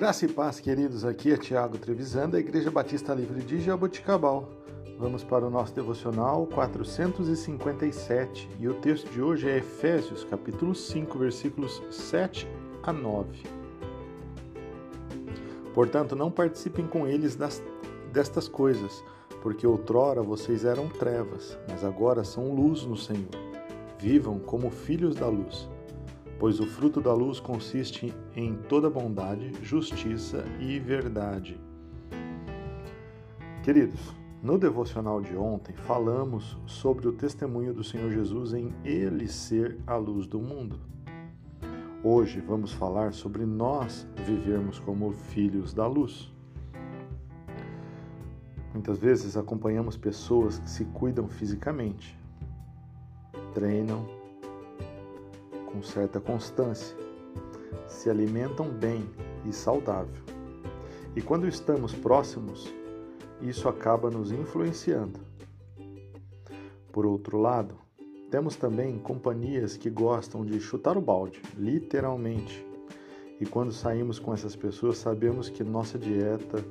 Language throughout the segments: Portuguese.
Graça e paz, queridos. Aqui é Tiago Trevisan, da Igreja Batista Livre de Jaboticabal. Vamos para o nosso devocional 457 e o texto de hoje é Efésios, capítulo 5, versículos 7 a 9. Portanto, não participem com eles das, destas coisas, porque outrora vocês eram trevas, mas agora são luz no Senhor. Vivam como filhos da luz pois o fruto da luz consiste em toda bondade, justiça e verdade. Queridos, no devocional de ontem falamos sobre o testemunho do Senhor Jesus em ele ser a luz do mundo. Hoje vamos falar sobre nós vivermos como filhos da luz. Muitas vezes acompanhamos pessoas que se cuidam fisicamente, treinam, com certa constância, se alimentam bem e saudável. E quando estamos próximos, isso acaba nos influenciando. Por outro lado, temos também companhias que gostam de chutar o balde, literalmente. E quando saímos com essas pessoas, sabemos que nossa dieta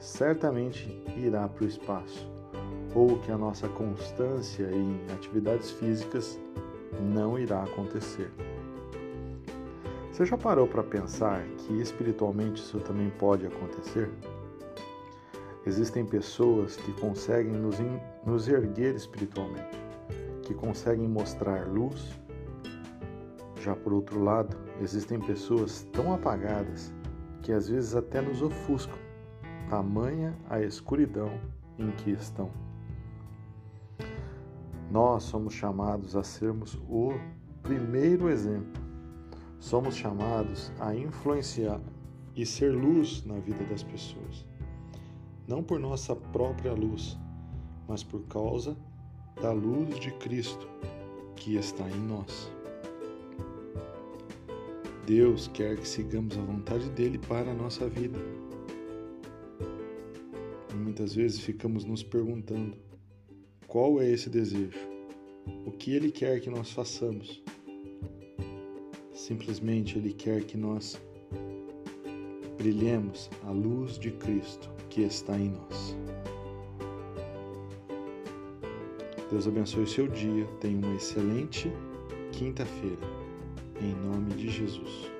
certamente irá para o espaço, ou que a nossa constância em atividades físicas não irá acontecer. Você já parou para pensar que espiritualmente isso também pode acontecer? Existem pessoas que conseguem nos, nos erguer espiritualmente, que conseguem mostrar luz. Já por outro lado, existem pessoas tão apagadas que às vezes até nos ofuscam, tamanha a escuridão em que estão. Nós somos chamados a sermos o primeiro exemplo somos chamados a influenciar e ser luz na vida das pessoas. Não por nossa própria luz, mas por causa da luz de Cristo que está em nós. Deus quer que sigamos a vontade dele para a nossa vida. E muitas vezes ficamos nos perguntando: qual é esse desejo? O que ele quer que nós façamos? Simplesmente Ele quer que nós brilhemos a luz de Cristo que está em nós. Deus abençoe o seu dia. Tenha uma excelente quinta-feira. Em nome de Jesus.